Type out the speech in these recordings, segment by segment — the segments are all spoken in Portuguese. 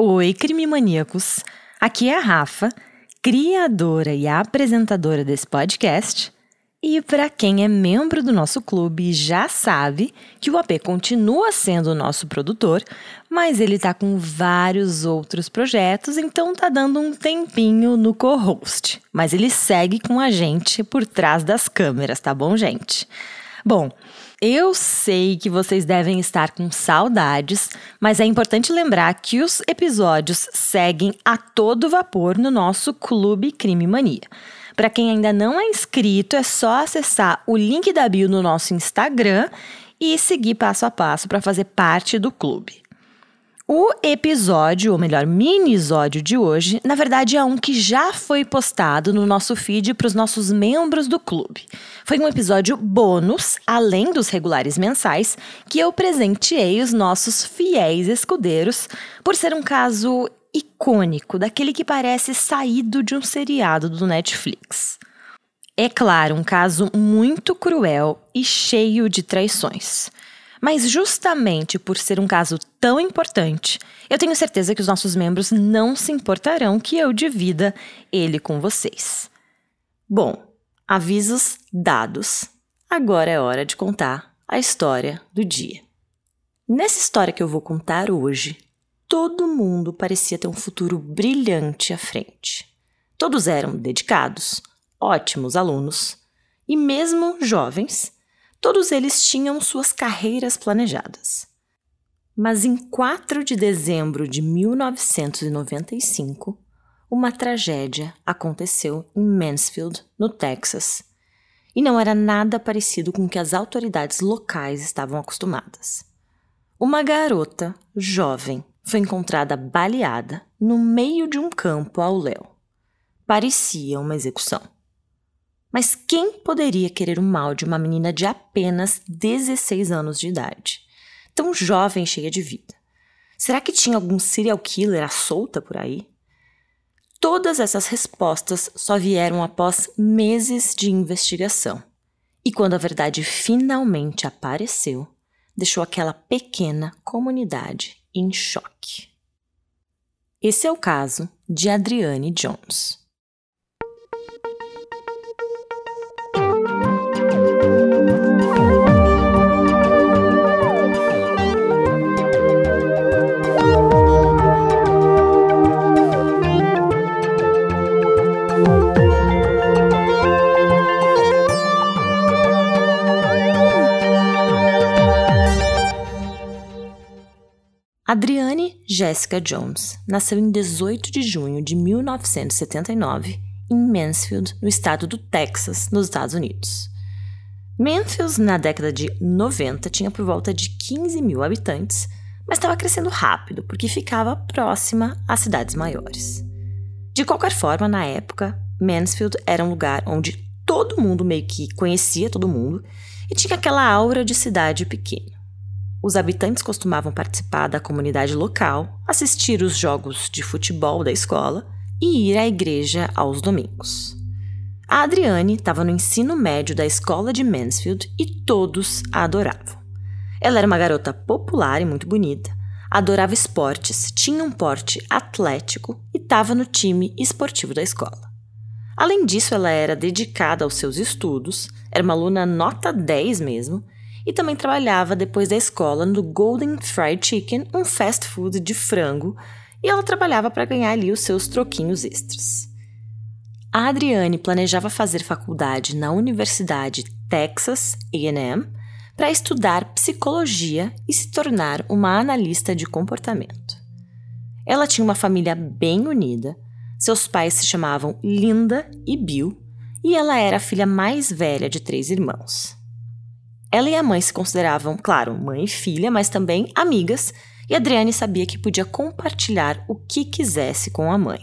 Oi, crime maníacos! Aqui é a Rafa, criadora e apresentadora desse podcast. E para quem é membro do nosso clube já sabe que o AP continua sendo o nosso produtor, mas ele tá com vários outros projetos, então tá dando um tempinho no co-host. Mas ele segue com a gente por trás das câmeras, tá bom, gente? Bom, eu sei que vocês devem estar com saudades, mas é importante lembrar que os episódios seguem a todo vapor no nosso Clube Crime Mania. Para quem ainda não é inscrito, é só acessar o link da bio no nosso Instagram e seguir passo a passo para fazer parte do clube. O episódio, ou melhor, minisódio de hoje, na verdade é um que já foi postado no nosso feed para os nossos membros do clube. Foi um episódio bônus, além dos regulares mensais, que eu presenteei os nossos fiéis escudeiros por ser um caso icônico, daquele que parece saído de um seriado do Netflix. É claro, um caso muito cruel e cheio de traições. Mas justamente por ser um caso tão importante, eu tenho certeza que os nossos membros não se importarão que eu divida ele com vocês. Bom, avisos dados. Agora é hora de contar a história do dia. Nessa história que eu vou contar hoje, todo mundo parecia ter um futuro brilhante à frente. Todos eram dedicados, ótimos alunos e, mesmo jovens, Todos eles tinham suas carreiras planejadas. Mas em 4 de dezembro de 1995, uma tragédia aconteceu em Mansfield, no Texas, e não era nada parecido com o que as autoridades locais estavam acostumadas. Uma garota jovem foi encontrada baleada no meio de um campo ao léu. Parecia uma execução. Mas quem poderia querer o mal de uma menina de apenas 16 anos de idade? Tão jovem e cheia de vida. Será que tinha algum serial killer à solta por aí? Todas essas respostas só vieram após meses de investigação. E quando a verdade finalmente apareceu, deixou aquela pequena comunidade em choque. Esse é o caso de Adriane Jones. Adriane Jessica Jones nasceu em 18 de junho de 1979 em Mansfield, no estado do Texas, nos Estados Unidos. Mansfield, na década de 90, tinha por volta de 15 mil habitantes, mas estava crescendo rápido porque ficava próxima às cidades maiores. De qualquer forma, na época, Mansfield era um lugar onde todo mundo meio que conhecia todo mundo e tinha aquela aura de cidade pequena. Os habitantes costumavam participar da comunidade local, assistir os jogos de futebol da escola e ir à igreja aos domingos. A Adriane estava no ensino médio da escola de Mansfield e todos a adoravam. Ela era uma garota popular e muito bonita, adorava esportes, tinha um porte atlético e estava no time esportivo da escola. Além disso, ela era dedicada aos seus estudos, era uma aluna nota 10 mesmo, e também trabalhava depois da escola no Golden Fried Chicken, um fast food de frango, e ela trabalhava para ganhar ali os seus troquinhos extras. A Adriane planejava fazer faculdade na Universidade Texas A&M para estudar psicologia e se tornar uma analista de comportamento. Ela tinha uma família bem unida, seus pais se chamavam Linda e Bill, e ela era a filha mais velha de três irmãos. Ela e a mãe se consideravam, claro, mãe e filha, mas também amigas, e Adriane sabia que podia compartilhar o que quisesse com a mãe.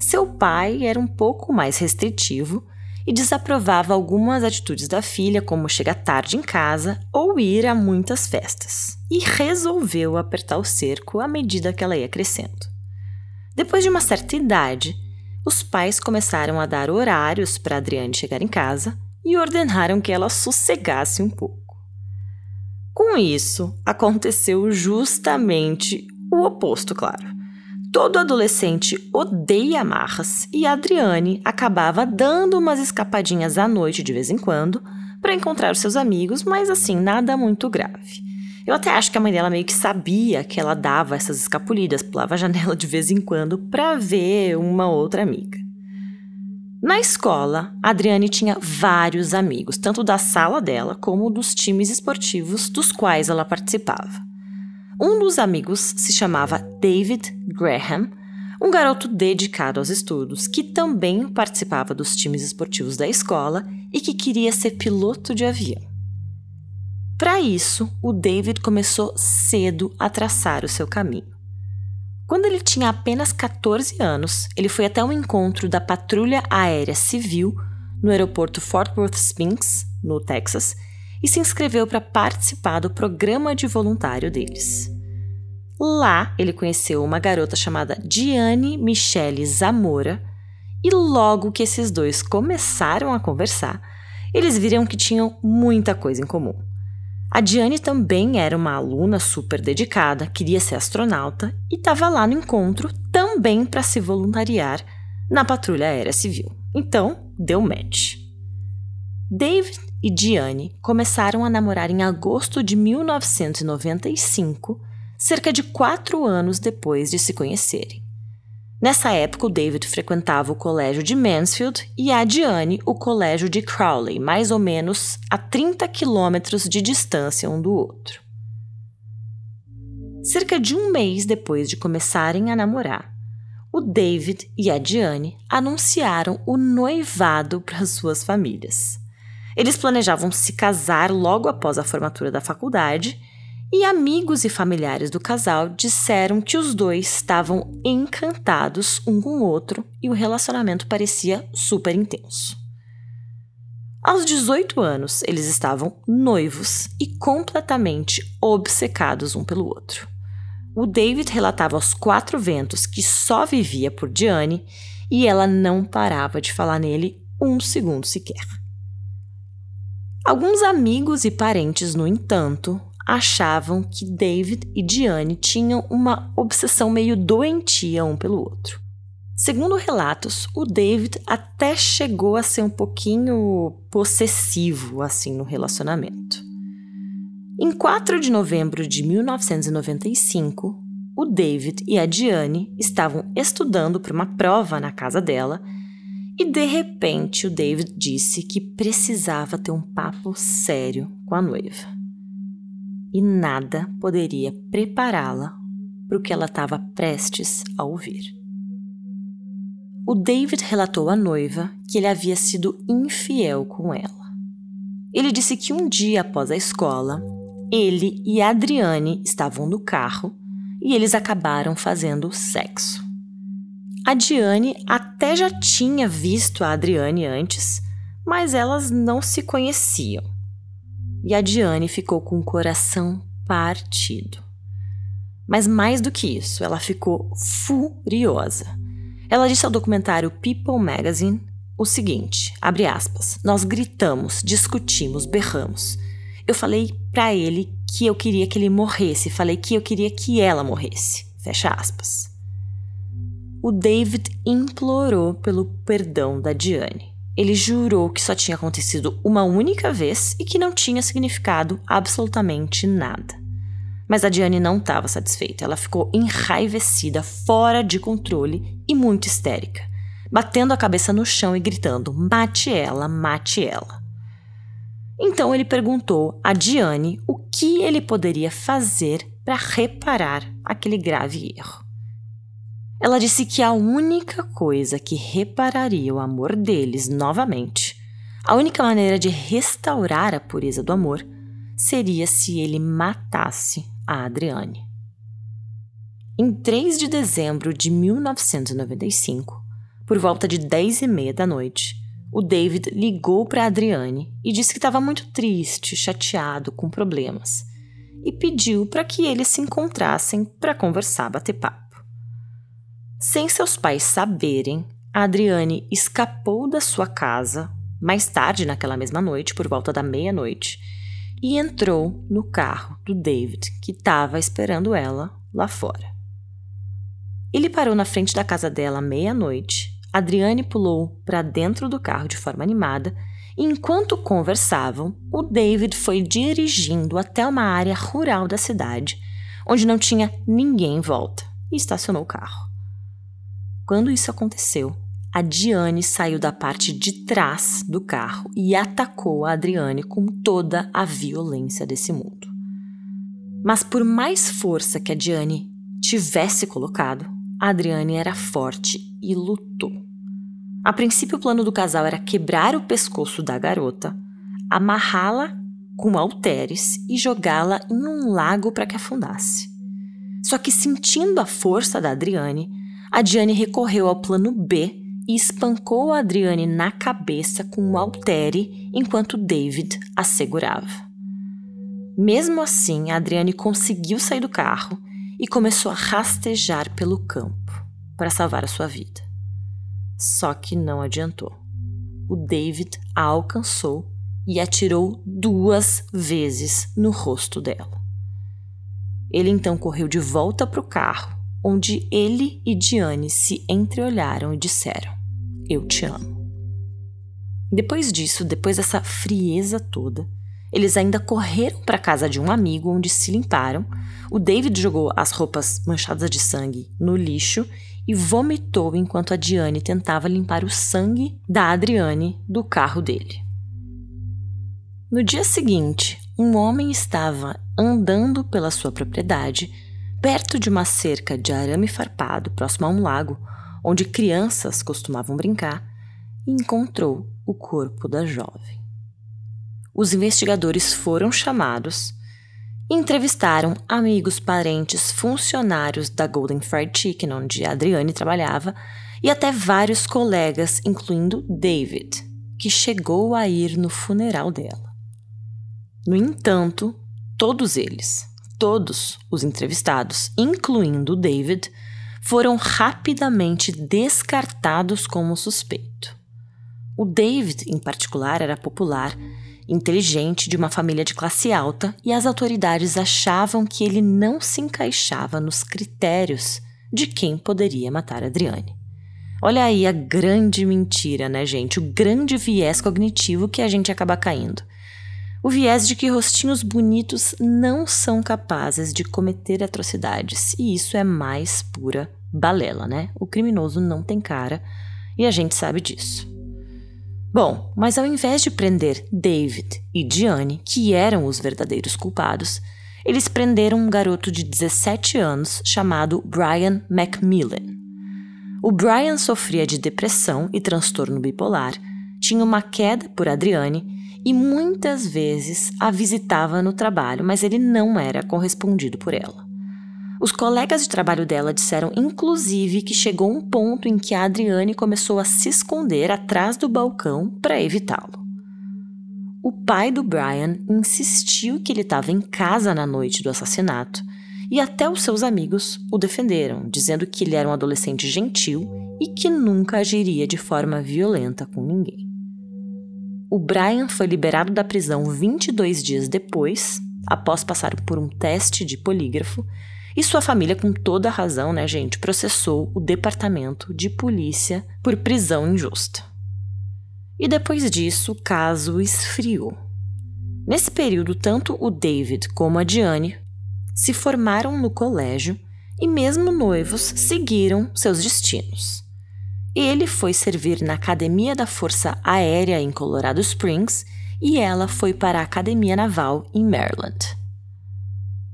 Seu pai era um pouco mais restritivo e desaprovava algumas atitudes da filha, como chegar tarde em casa ou ir a muitas festas, e resolveu apertar o cerco à medida que ela ia crescendo. Depois de uma certa idade, os pais começaram a dar horários para Adriane chegar em casa e ordenaram que ela sossegasse um pouco. Com isso, aconteceu justamente o oposto, claro. Todo adolescente odeia amarras e Adriane acabava dando umas escapadinhas à noite de vez em quando para encontrar os seus amigos, mas assim, nada muito grave. Eu até acho que a mãe dela meio que sabia que ela dava essas escapulidas, pulava a janela de vez em quando para ver uma outra amiga. Na escola, Adriane tinha vários amigos, tanto da sala dela como dos times esportivos dos quais ela participava. Um dos amigos se chamava David Graham, um garoto dedicado aos estudos que também participava dos times esportivos da escola e que queria ser piloto de avião. Para isso, o David começou cedo a traçar o seu caminho. Quando ele tinha apenas 14 anos, ele foi até um encontro da Patrulha Aérea Civil no aeroporto Fort Worth Spinks, no Texas, e se inscreveu para participar do programa de voluntário deles. Lá, ele conheceu uma garota chamada Diane Michele Zamora, e logo que esses dois começaram a conversar, eles viram que tinham muita coisa em comum. A Diane também era uma aluna super dedicada, queria ser astronauta e estava lá no encontro também para se voluntariar na Patrulha Aérea Civil. Então, deu match. David e Diane começaram a namorar em agosto de 1995, cerca de quatro anos depois de se conhecerem. Nessa época, o David frequentava o colégio de Mansfield e a Diane o colégio de Crowley, mais ou menos a 30 quilômetros de distância um do outro. Cerca de um mês depois de começarem a namorar, o David e a Diane anunciaram o noivado para suas famílias. Eles planejavam se casar logo após a formatura da faculdade e amigos e familiares do casal disseram que os dois estavam encantados um com o outro e o relacionamento parecia super intenso. Aos 18 anos, eles estavam noivos e completamente obcecados um pelo outro. O David relatava aos quatro ventos que só vivia por Diane e ela não parava de falar nele um segundo sequer. Alguns amigos e parentes, no entanto, achavam que David e Diane tinham uma obsessão meio doentia um pelo outro. Segundo relatos, o David até chegou a ser um pouquinho possessivo assim no relacionamento. Em 4 de novembro de 1995, o David e a Diane estavam estudando para uma prova na casa dela e de repente o David disse que precisava ter um papo sério com a noiva e nada poderia prepará-la para o que ela estava prestes a ouvir. O David relatou à noiva que ele havia sido infiel com ela. Ele disse que um dia após a escola, ele e Adriane estavam no carro e eles acabaram fazendo sexo. A Diane até já tinha visto a Adriane antes, mas elas não se conheciam e a Diane ficou com o coração partido. Mas mais do que isso, ela ficou furiosa. Ela disse ao documentário People Magazine o seguinte, abre aspas, nós gritamos, discutimos, berramos. Eu falei para ele que eu queria que ele morresse, falei que eu queria que ela morresse. Fecha aspas. O David implorou pelo perdão da Diane. Ele jurou que só tinha acontecido uma única vez e que não tinha significado absolutamente nada. Mas a Diane não estava satisfeita. Ela ficou enraivecida, fora de controle e muito histérica, batendo a cabeça no chão e gritando: Mate ela, mate ela. Então ele perguntou a Diane o que ele poderia fazer para reparar aquele grave erro. Ela disse que a única coisa que repararia o amor deles novamente, a única maneira de restaurar a pureza do amor, seria se ele matasse a Adriane. Em 3 de dezembro de 1995, por volta de 10 e meia da noite, o David ligou para Adriane e disse que estava muito triste, chateado, com problemas, e pediu para que eles se encontrassem para conversar, bater papo. Sem seus pais saberem, Adriane escapou da sua casa mais tarde naquela mesma noite, por volta da meia-noite, e entrou no carro do David, que estava esperando ela lá fora. Ele parou na frente da casa dela à meia-noite. Adriane pulou para dentro do carro de forma animada e, enquanto conversavam, o David foi dirigindo até uma área rural da cidade, onde não tinha ninguém em volta, e estacionou o carro. Quando isso aconteceu, a Diane saiu da parte de trás do carro e atacou a Adriane com toda a violência desse mundo. Mas por mais força que a Diane tivesse colocado, a Adriane era forte e lutou. A princípio, o plano do casal era quebrar o pescoço da garota, amarrá-la com halteres e jogá-la em um lago para que afundasse. Só que, sentindo a força da Adriane, a Diane recorreu ao plano B e espancou a Adriane na cabeça com um haltere enquanto David a segurava. Mesmo assim, a Adriane conseguiu sair do carro e começou a rastejar pelo campo para salvar a sua vida. Só que não adiantou. O David a alcançou e atirou duas vezes no rosto dela. Ele então correu de volta para o carro, onde ele e Diane se entreolharam e disseram: Eu te amo. Depois disso, depois dessa frieza toda, eles ainda correram para a casa de um amigo onde se limparam. O David jogou as roupas manchadas de sangue no lixo e vomitou enquanto a Diane tentava limpar o sangue da Adriane do carro dele. No dia seguinte, um homem estava andando pela sua propriedade, perto de uma cerca de arame farpado próximo a um lago, onde crianças costumavam brincar, e encontrou o corpo da jovem os investigadores foram chamados, entrevistaram amigos, parentes, funcionários da Golden Fried Chicken, onde a Adriane trabalhava, e até vários colegas, incluindo David, que chegou a ir no funeral dela. No entanto, todos eles, todos os entrevistados, incluindo David, foram rapidamente descartados como suspeito. O David, em particular, era popular inteligente, de uma família de classe alta, e as autoridades achavam que ele não se encaixava nos critérios de quem poderia matar Adriane. Olha aí a grande mentira, né, gente? O grande viés cognitivo que a gente acaba caindo. O viés de que rostinhos bonitos não são capazes de cometer atrocidades. E isso é mais pura balela, né? O criminoso não tem cara e a gente sabe disso. Bom, mas ao invés de prender David e Diane, que eram os verdadeiros culpados, eles prenderam um garoto de 17 anos chamado Brian Macmillan. O Brian sofria de depressão e transtorno bipolar, tinha uma queda por Adriane e muitas vezes a visitava no trabalho, mas ele não era correspondido por ela. Os colegas de trabalho dela disseram, inclusive, que chegou um ponto em que a Adriane começou a se esconder atrás do balcão para evitá-lo. O pai do Brian insistiu que ele estava em casa na noite do assassinato e até os seus amigos o defenderam, dizendo que ele era um adolescente gentil e que nunca agiria de forma violenta com ninguém. O Brian foi liberado da prisão 22 dias depois, após passar por um teste de polígrafo, e sua família, com toda a razão, né, gente, processou o departamento de polícia por prisão injusta. E depois disso, o caso esfriou. Nesse período, tanto o David como a Diane se formaram no colégio e, mesmo noivos, seguiram seus destinos. Ele foi servir na Academia da Força Aérea em Colorado Springs e ela foi para a Academia Naval em Maryland.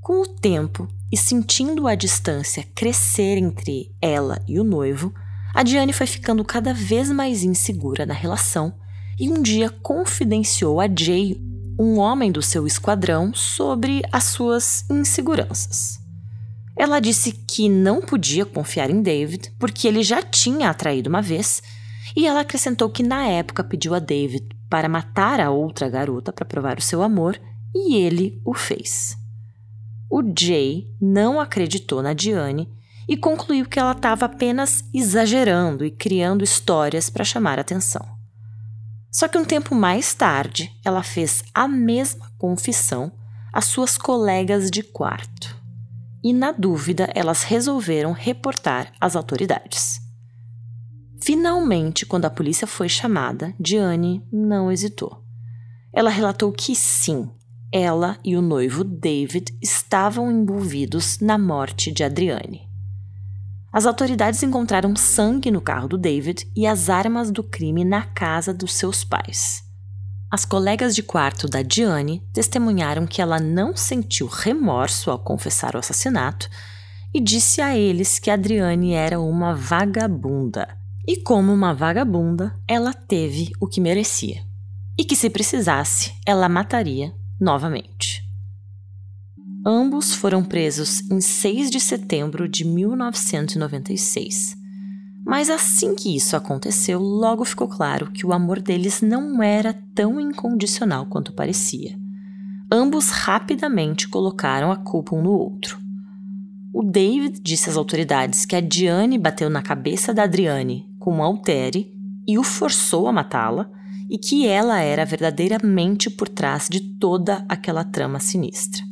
Com o tempo, e sentindo a distância crescer entre ela e o noivo, a Diane foi ficando cada vez mais insegura na relação e um dia confidenciou a Jay, um homem do seu esquadrão, sobre as suas inseguranças. Ela disse que não podia confiar em David porque ele já tinha atraído uma vez, e ela acrescentou que na época pediu a David para matar a outra garota para provar o seu amor, e ele o fez. O Jay não acreditou na Diane e concluiu que ela estava apenas exagerando e criando histórias para chamar atenção. Só que um tempo mais tarde, ela fez a mesma confissão às suas colegas de quarto. E, na dúvida, elas resolveram reportar às autoridades. Finalmente, quando a polícia foi chamada, Diane não hesitou. Ela relatou que sim, ela e o noivo David estavam envolvidos na morte de Adriane. As autoridades encontraram sangue no carro do David e as armas do crime na casa dos seus pais. As colegas de quarto da Diane testemunharam que ela não sentiu remorso ao confessar o assassinato e disse a eles que Adriane era uma vagabunda. E como uma vagabunda, ela teve o que merecia. E que se precisasse, ela mataria novamente. Ambos foram presos em 6 de setembro de 1996. Mas assim que isso aconteceu, logo ficou claro que o amor deles não era tão incondicional quanto parecia. Ambos rapidamente colocaram a culpa um no outro. O David disse às autoridades que a Diane bateu na cabeça da Adriane com um altere e o forçou a matá-la, e que ela era verdadeiramente por trás de toda aquela trama sinistra.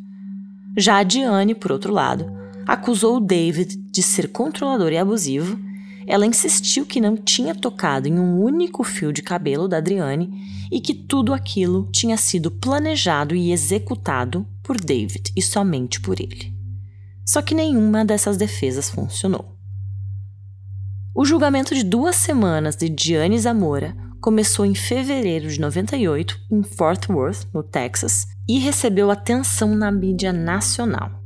Já a Diane, por outro lado, acusou o David de ser controlador e abusivo ela insistiu que não tinha tocado em um único fio de cabelo da Adriane e que tudo aquilo tinha sido planejado e executado por David e somente por ele. Só que nenhuma dessas defesas funcionou. O julgamento de duas semanas de Gianni Zamora começou em fevereiro de 98 em Fort Worth, no Texas, e recebeu atenção na mídia nacional.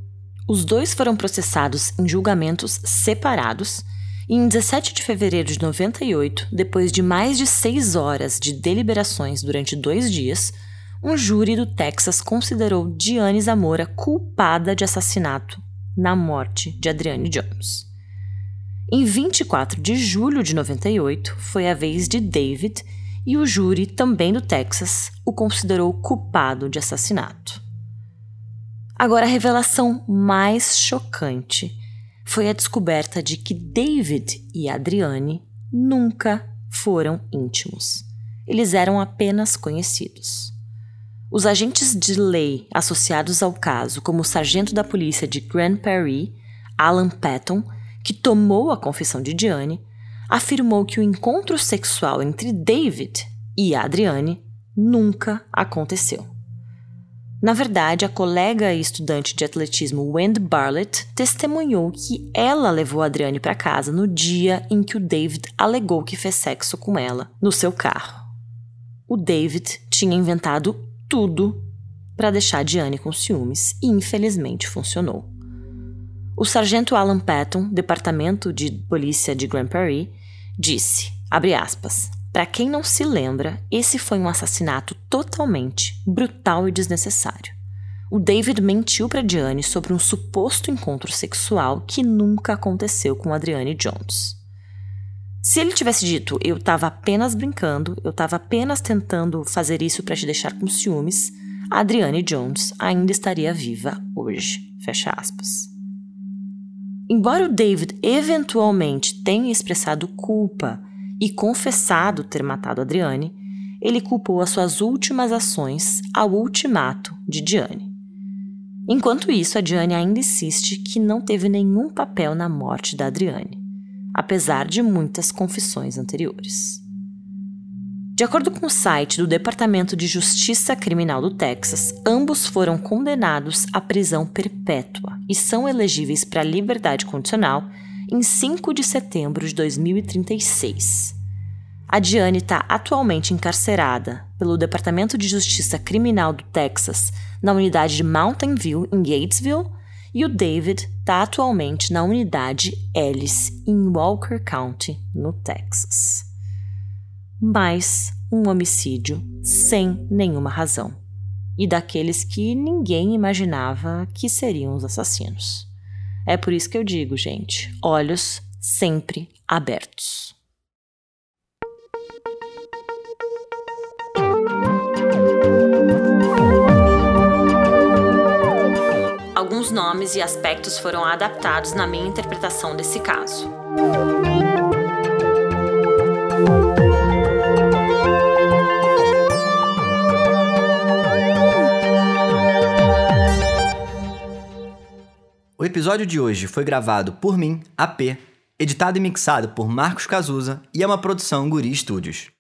Os dois foram processados em julgamentos separados em 17 de fevereiro de 98, depois de mais de seis horas de deliberações durante dois dias, um júri do Texas considerou Diane Zamora culpada de assassinato na morte de Adriane Jones. Em 24 de julho de 98, foi a vez de David e o júri, também do Texas, o considerou culpado de assassinato. Agora, a revelação mais chocante foi a descoberta de que David e Adriane nunca foram íntimos. Eles eram apenas conhecidos. Os agentes de lei associados ao caso, como o sargento da polícia de Grand Prairie, Alan Patton, que tomou a confissão de Diane, afirmou que o encontro sexual entre David e Adriane nunca aconteceu. Na verdade, a colega e estudante de atletismo Wendy Barlett testemunhou que ela levou a Adriane para casa no dia em que o David alegou que fez sexo com ela no seu carro. O David tinha inventado tudo para deixar Diane com ciúmes e infelizmente funcionou. O sargento Alan Patton, departamento de polícia de Grand Prairie, disse, abre aspas, para quem não se lembra, esse foi um assassinato totalmente brutal e desnecessário. O David mentiu para Diane sobre um suposto encontro sexual que nunca aconteceu com Adriane Jones. Se ele tivesse dito eu estava apenas brincando, eu estava apenas tentando fazer isso para te deixar com ciúmes, Adriane Jones ainda estaria viva hoje. Fecha aspas. Embora o David eventualmente tenha expressado culpa e confessado ter matado Adriane, ele culpou as suas últimas ações ao ultimato de Diane. Enquanto isso, a Diane ainda insiste que não teve nenhum papel na morte da Adriane, apesar de muitas confissões anteriores. De acordo com o site do Departamento de Justiça Criminal do Texas, ambos foram condenados à prisão perpétua e são elegíveis para liberdade condicional em 5 de setembro de 2036. A Diane está atualmente encarcerada pelo Departamento de Justiça Criminal do Texas na unidade de Mountain View, em Gatesville, e o David está atualmente na unidade Ellis, em Walker County, no Texas. Mais um homicídio sem nenhuma razão, e daqueles que ninguém imaginava que seriam os assassinos. É por isso que eu digo, gente, olhos sempre abertos. Alguns nomes e aspectos foram adaptados na minha interpretação desse caso. Oi, episódio de hoje foi gravado por mim, AP, editado e mixado por Marcos Cazuza e é uma produção Guri Studios.